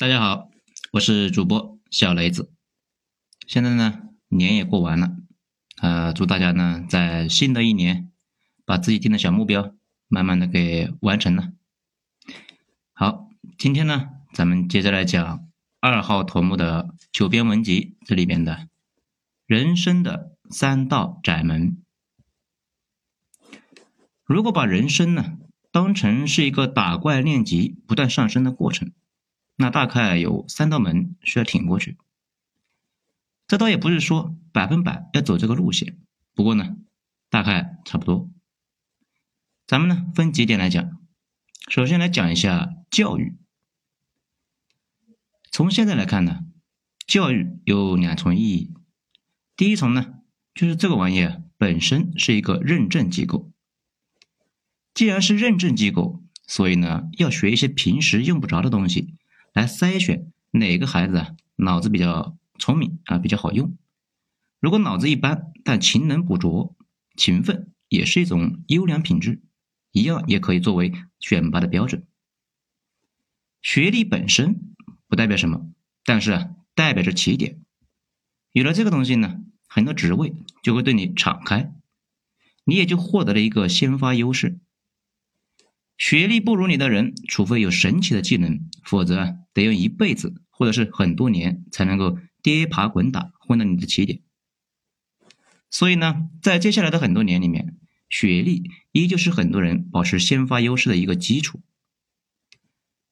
大家好，我是主播小雷子。现在呢，年也过完了，呃，祝大家呢在新的一年把自己定的小目标慢慢的给完成了。好，今天呢，咱们接着来讲二号头目的九编文集这里边的人生的三道窄门。如果把人生呢当成是一个打怪练级、不断上升的过程。那大概有三道门需要挺过去，这倒也不是说百分百要走这个路线，不过呢，大概差不多。咱们呢分几点来讲，首先来讲一下教育。从现在来看呢，教育有两重意义。第一重呢，就是这个玩意本身是一个认证机构，既然是认证机构，所以呢要学一些平时用不着的东西。来筛选哪个孩子啊脑子比较聪明啊比较好用，如果脑子一般但勤能补拙，勤奋也是一种优良品质，一样也可以作为选拔的标准。学历本身不代表什么，但是啊代表着起点。有了这个东西呢，很多职位就会对你敞开，你也就获得了一个先发优势。学历不如你的人，除非有神奇的技能，否则得用一辈子或者是很多年才能够跌爬滚打混到你的起点。所以呢，在接下来的很多年里面，学历依旧是很多人保持先发优势的一个基础。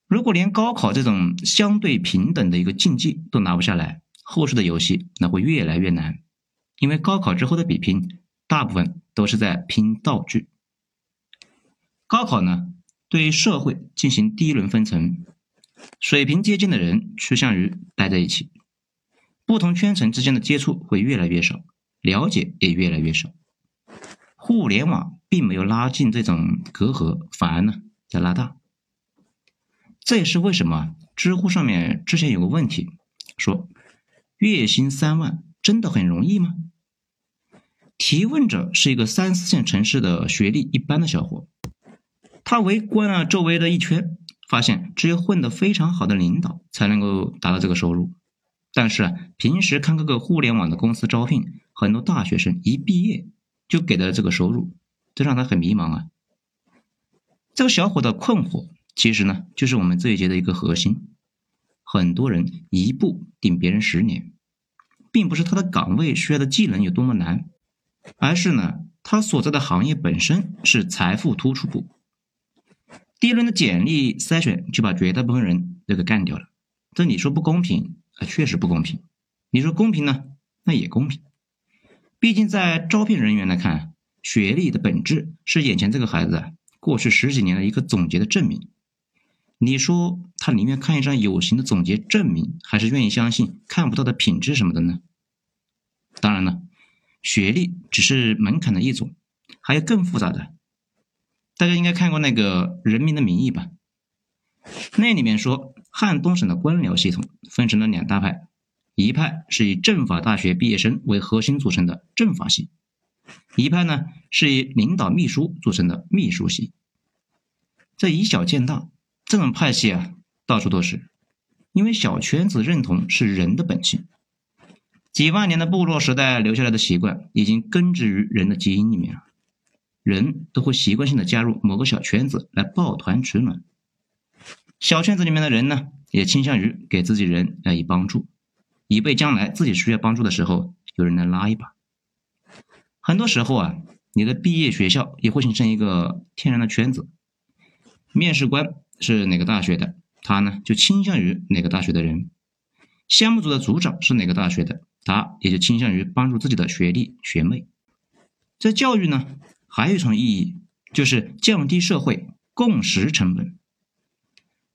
如果连高考这种相对平等的一个竞技都拿不下来，后世的游戏那会越来越难，因为高考之后的比拼大部分都是在拼道具。高考呢？对社会进行第一轮分层，水平接近的人趋向于待在一起，不同圈层之间的接触会越来越少，了解也越来越少。互联网并没有拉近这种隔阂，反而呢在拉大。这也是为什么知乎上面之前有个问题，说月薪三万真的很容易吗？提问者是一个三四线城市的学历一般的小伙。他围观了周围的一圈，发现只有混得非常好的领导才能够达到这个收入。但是啊，平时看各个互联网的公司招聘，很多大学生一毕业就给了这个收入，这让他很迷茫啊。这个小伙的困惑，其实呢，就是我们这一节的一个核心。很多人一步顶别人十年，并不是他的岗位需要的技能有多么难，而是呢，他所在的行业本身是财富突出部。第一轮的简历筛选就把绝大部分人都给干掉了，这你说不公平啊？确实不公平。你说公平呢？那也公平。毕竟在招聘人员来看，学历的本质是眼前这个孩子过去十几年的一个总结的证明。你说他宁愿看一张有形的总结证明，还是愿意相信看不到的品质什么的呢？当然了，学历只是门槛的一种，还有更复杂的。大家应该看过那个《人民的名义》吧？那里面说，汉东省的官僚系统分成了两大派，一派是以政法大学毕业生为核心组成的政法系，一派呢是以领导秘书组成的秘书系。这以小见大，这种派系啊到处都是，因为小圈子认同是人的本性，几万年的部落时代留下来的习惯已经根植于人的基因里面了。人都会习惯性的加入某个小圈子来抱团取暖，小圈子里面的人呢，也倾向于给自己人来以帮助，以备将来自己需要帮助的时候有人来拉一把。很多时候啊，你的毕业学校也会形成一个天然的圈子，面试官是哪个大学的，他呢就倾向于哪个大学的人；项目组的组长是哪个大学的，他也就倾向于帮助自己的学弟学妹。这教育呢？还有一层意义，就是降低社会共识成本。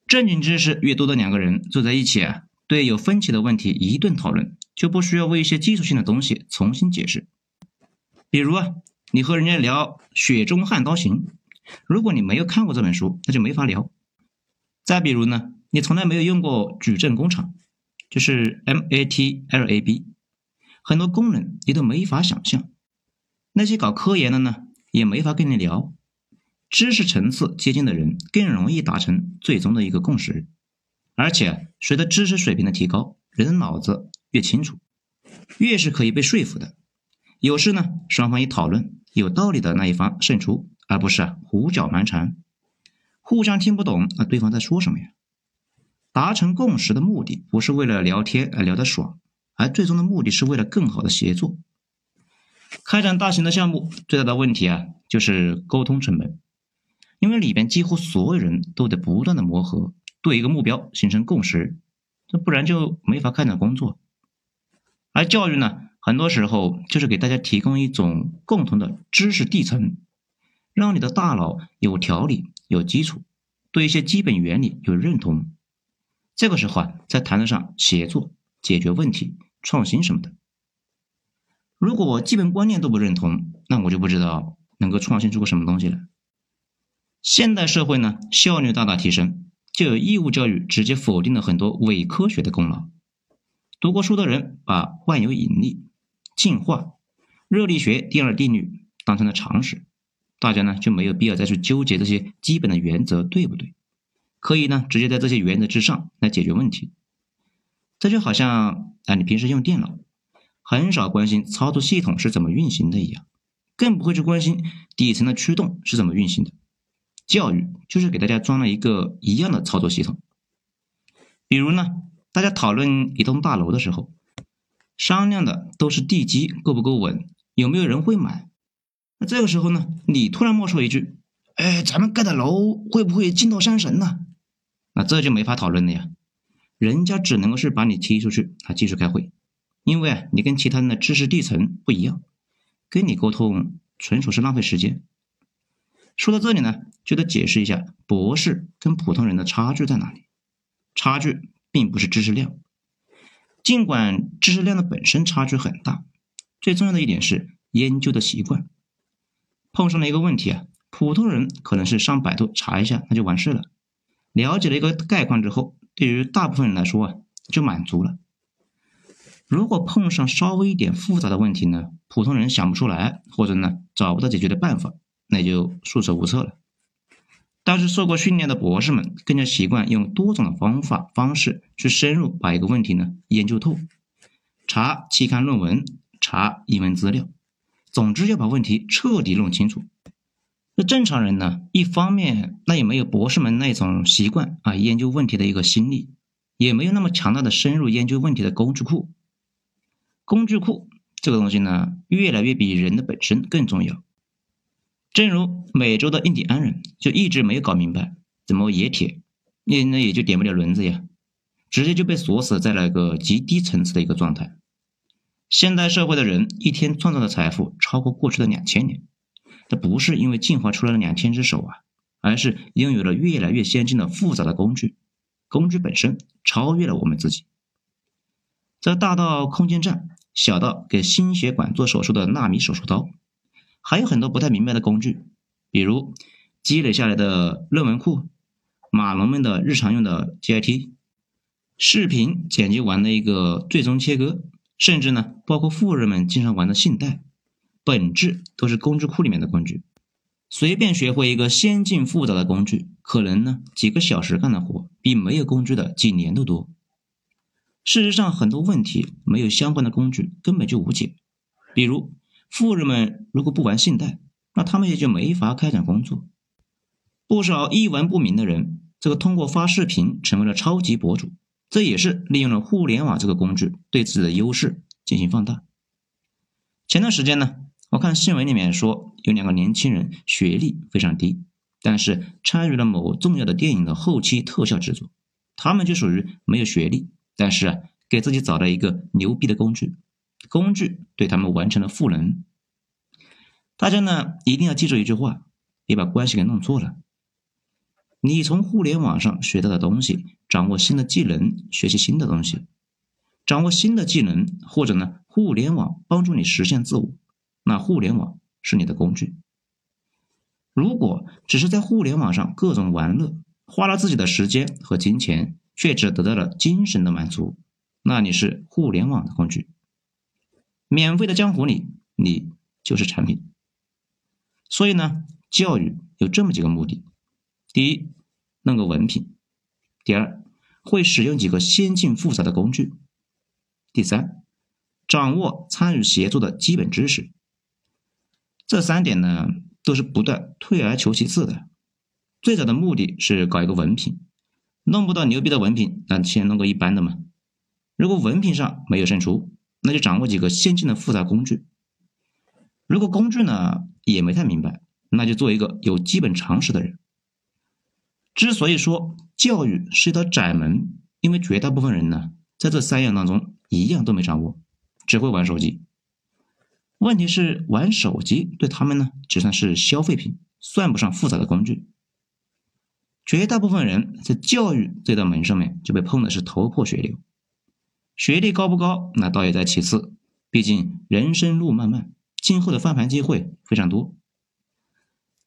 正经知识越多的两个人坐在一起啊，对有分歧的问题一顿讨论，就不需要为一些基础性的东西重新解释。比如啊，你和人家聊《雪中悍刀行》，如果你没有看过这本书，那就没法聊。再比如呢，你从来没有用过矩阵工厂，就是 MATLAB，很多功能你都没法想象。那些搞科研的呢？也没法跟你聊，知识层次接近的人更容易达成最终的一个共识，而且随着知识水平的提高，人的脑子越清楚，越是可以被说服的。有事呢，双方一讨论，有道理的那一方胜出，而不是胡搅蛮缠，互相听不懂那对方在说什么呀。达成共识的目的不是为了聊天而聊得爽，而最终的目的是为了更好的协作。开展大型的项目最大的问题啊，就是沟通成本，因为里边几乎所有人都得不断的磨合，对一个目标形成共识，这不然就没法开展工作。而教育呢？很多时候就是给大家提供一种共同的知识地层，让你的大脑有条理、有基础，对一些基本原理有认同。这个时候啊，才谈得上协作、解决问题、创新什么的。如果我基本观念都不认同，那我就不知道能够创新出个什么东西来。现代社会呢，效率大大提升，就有义务教育直接否定了很多伪科学的功劳。读过书的人把万有引力。进化、热力学第二定律当成了常识，大家呢就没有必要再去纠结这些基本的原则对不对？可以呢直接在这些原则之上来解决问题。这就好像啊你平时用电脑，很少关心操作系统是怎么运行的一样，更不会去关心底层的驱动是怎么运行的。教育就是给大家装了一个一样的操作系统。比如呢，大家讨论一栋大楼的时候。商量的都是地基够不够稳，有没有人会买。那这个时候呢，你突然冒出一句：“哎，咱们盖的楼会不会惊到山神呢？”那这就没法讨论了呀。人家只能够是把你踢出去啊，继续开会，因为啊，你跟其他人的知识地层不一样，跟你沟通纯属是浪费时间。说到这里呢，就得解释一下博士跟普通人的差距在哪里。差距并不是知识量。尽管知识量的本身差距很大，最重要的一点是研究的习惯。碰上了一个问题啊，普通人可能是上百度查一下，那就完事了。了解了一个概况之后，对于大部分人来说啊，就满足了。如果碰上稍微一点复杂的问题呢，普通人想不出来，或者呢找不到解决的办法，那就束手无策了。但是受过训练的博士们更加习惯用多种的方法方式去深入把一个问题呢研究透，查期刊论文，查英文资料，总之要把问题彻底弄清楚。那正常人呢，一方面那也没有博士们那种习惯啊研究问题的一个心力，也没有那么强大的深入研究问题的工具库。工具库这个东西呢，越来越比人的本身更重要。正如美洲的印第安人就一直没有搞明白怎么冶铁，那那也就点不了轮子呀，直接就被锁死在了一个极低层次的一个状态。现代社会的人一天创造的财富超过过去的两千年，这不是因为进化出来了两千只手啊，而是拥有了越来越先进的复杂的工具，工具本身超越了我们自己。这大到空间站，小到给心血管做手术的纳米手术刀。还有很多不太明白的工具，比如积累下来的论文库、码农们的日常用的 GIT、视频剪辑完的一个最终切割，甚至呢，包括富人们经常玩的信贷，本质都是工具库里面的工具。随便学会一个先进复杂的工具，可能呢几个小时干的活，比没有工具的几年都多。事实上，很多问题没有相关的工具根本就无解，比如。富人们如果不玩信贷，那他们也就没法开展工作。不少一文不名的人，这个通过发视频成为了超级博主，这也是利用了互联网这个工具对自己的优势进行放大。前段时间呢，我看新闻里面说有两个年轻人学历非常低，但是参与了某重要的电影的后期特效制作，他们就属于没有学历，但是啊，给自己找了一个牛逼的工具。工具对他们完成了赋能。大家呢一定要记住一句话，别把关系给弄错了。你从互联网上学到的东西，掌握新的技能，学习新的东西，掌握新的技能，或者呢，互联网帮助你实现自我，那互联网是你的工具。如果只是在互联网上各种玩乐，花了自己的时间和金钱，却只得到了精神的满足，那你是互联网的工具。免费的江湖里，你就是产品。所以呢，教育有这么几个目的：第一，弄个文凭；第二，会使用几个先进复杂的工具。第三，掌握参与协作的基本知识。这三点呢，都是不断退而求其次的。最早的目的是搞一个文凭，弄不到牛逼的文凭，那先弄个一般的嘛。如果文凭上没有胜出，那就掌握几个先进的复杂工具。如果工具呢也没太明白，那就做一个有基本常识的人。之所以说教育是一道窄门，因为绝大部分人呢，在这三样当中一样都没掌握，只会玩手机。问题是玩手机对他们呢，只算是消费品，算不上复杂的工具。绝大部分人在教育这道门上面就被碰的是头破血流。学历高不高，那倒也在其次，毕竟人生路漫漫，今后的翻盘机会非常多。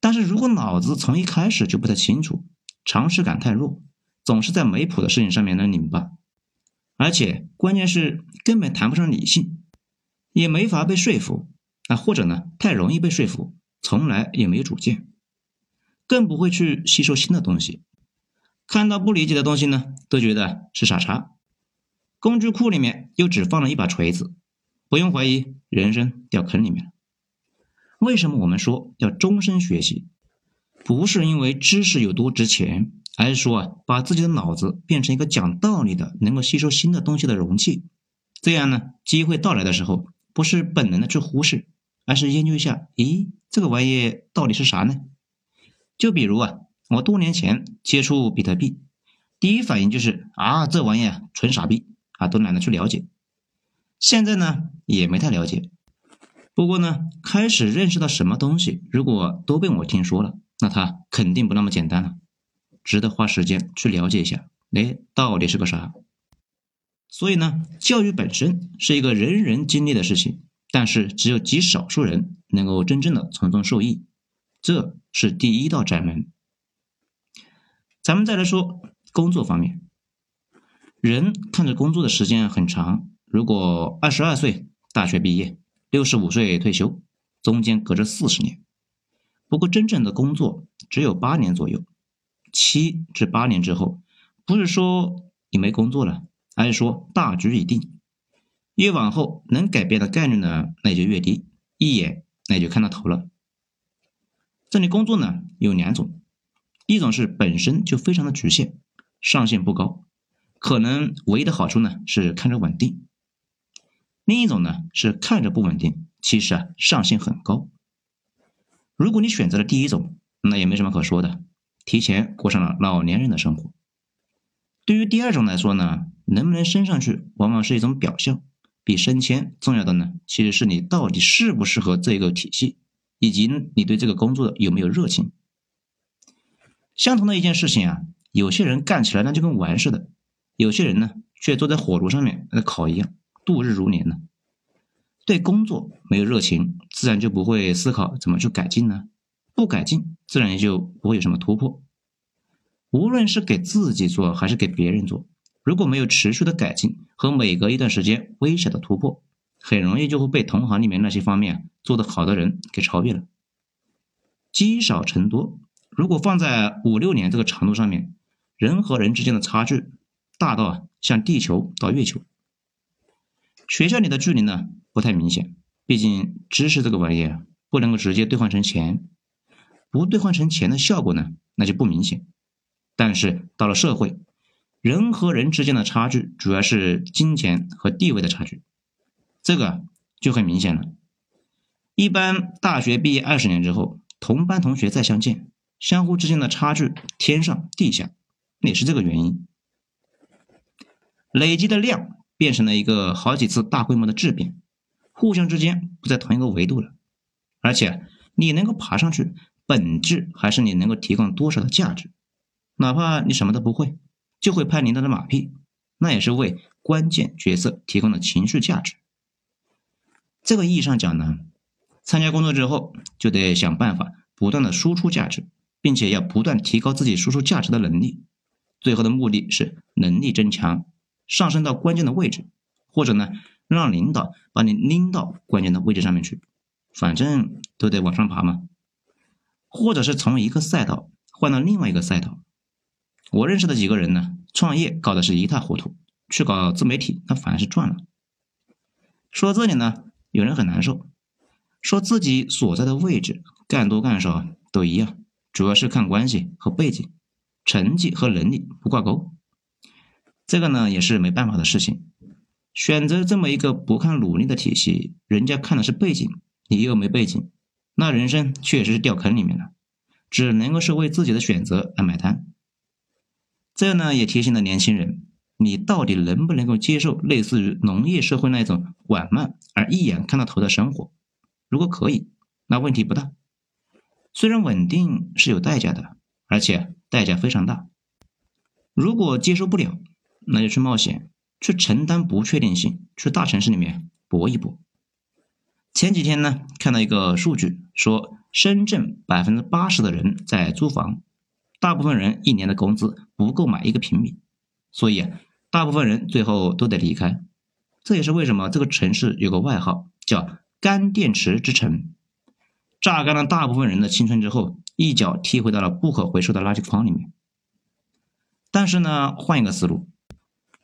但是如果脑子从一开始就不太清楚，常识感太弱，总是在没谱的事情上面能拧巴，而且关键是根本谈不上理性，也没法被说服啊，或者呢太容易被说服，从来也没有主见，更不会去吸收新的东西，看到不理解的东西呢，都觉得是傻叉。工具库里面又只放了一把锤子，不用怀疑，人生掉坑里面了。为什么我们说要终身学习？不是因为知识有多值钱，而是说啊，把自己的脑子变成一个讲道理的、能够吸收新的东西的容器。这样呢，机会到来的时候，不是本能的去忽视，而是研究一下，咦，这个玩意到底是啥呢？就比如啊，我多年前接触比特币，第一反应就是啊，这玩意啊纯傻逼啊，都懒得去了解。现在呢，也没太了解。不过呢，开始认识到什么东西，如果都被我听说了。那它肯定不那么简单了，值得花时间去了解一下，哎，到底是个啥？所以呢，教育本身是一个人人经历的事情，但是只有极少数人能够真正的从中受益，这是第一道窄门。咱们再来说工作方面，人看着工作的时间很长，如果二十二岁大学毕业，六十五岁退休，中间隔着四十年。不过，真正的工作只有八年左右，七至八年之后，不是说你没工作了，而是说大局已定。越往后，能改变的概率呢，那就越低，一眼那就看到头了。这里工作呢有两种，一种是本身就非常的局限，上限不高，可能唯一的好处呢是看着稳定；另一种呢是看着不稳定，其实啊上限很高。如果你选择了第一种，那也没什么可说的，提前过上了老年人的生活。对于第二种来说呢，能不能升上去，往往是一种表象，比升迁重要的呢，其实是你到底适不适合这个体系，以及你对这个工作有没有热情。相同的一件事情啊，有些人干起来那就跟玩似的，有些人呢却坐在火炉上面那烤一样，度日如年呢。对工作没有热情，自然就不会思考怎么去改进呢？不改进，自然也就不会有什么突破。无论是给自己做还是给别人做，如果没有持续的改进和每隔一段时间微小的突破，很容易就会被同行里面那些方面做得好的人给超越了。积少成多，如果放在五六年这个长度上面，人和人之间的差距大到啊，像地球到月球。学校里的距离呢？不太明显，毕竟知识这个玩意儿不能够直接兑换成钱，不兑换成钱的效果呢，那就不明显。但是到了社会，人和人之间的差距主要是金钱和地位的差距，这个就很明显了。一般大学毕业二十年之后，同班同学再相见，相互之间的差距天上地下，也是这个原因。累积的量变成了一个好几次大规模的质变。互相之间不在同一个维度了，而且你能够爬上去，本质还是你能够提供多少的价值。哪怕你什么都不会，就会拍领导的马屁，那也是为关键角色提供的情绪价值。这个意义上讲呢，参加工作之后就得想办法不断的输出价值，并且要不断提高自己输出价值的能力。最后的目的是能力增强，上升到关键的位置，或者呢？让领导把你拎到关键的位置上面去，反正都得往上爬嘛。或者是从一个赛道换到另外一个赛道。我认识的几个人呢，创业搞的是一塌糊涂，去搞自媒体那反而是赚了。说到这里呢，有人很难受，说自己所在的位置干多干少都一样，主要是看关系和背景，成绩和能力不挂钩。这个呢也是没办法的事情。选择这么一个不看努力的体系，人家看的是背景，你又没背景，那人生确实是掉坑里面了，只能够是为自己的选择来买单。这呢也提醒了年轻人，你到底能不能够接受类似于农业社会那种缓慢而一眼看到头的生活？如果可以，那问题不大。虽然稳定是有代价的，而且代价非常大。如果接受不了，那就去冒险。去承担不确定性，去大城市里面搏一搏。前几天呢，看到一个数据，说深圳百分之八十的人在租房，大部分人一年的工资不够买一个平米，所以大部分人最后都得离开。这也是为什么这个城市有个外号叫“干电池之城”，榨干了大部分人的青春之后，一脚踢回到了不可回收的垃圾筐里面。但是呢，换一个思路，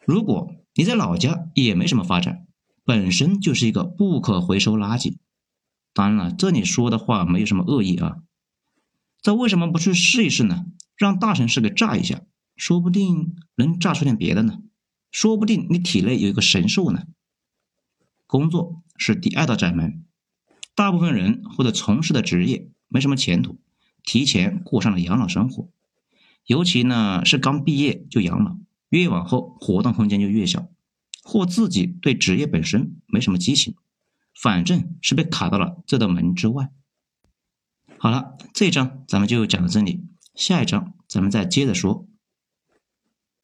如果你在老家也没什么发展，本身就是一个不可回收垃圾。当然了，这里说的话没有什么恶意啊。这为什么不去试一试呢？让大城市给炸一下，说不定能炸出点别的呢。说不定你体内有一个神兽呢。工作是第二道窄门，大部分人或者从事的职业没什么前途，提前过上了养老生活。尤其呢是刚毕业就养老。越往后，活动空间就越小，或自己对职业本身没什么激情，反正是被卡到了这道门之外。好了，这一章咱们就讲到这里，下一章咱们再接着说。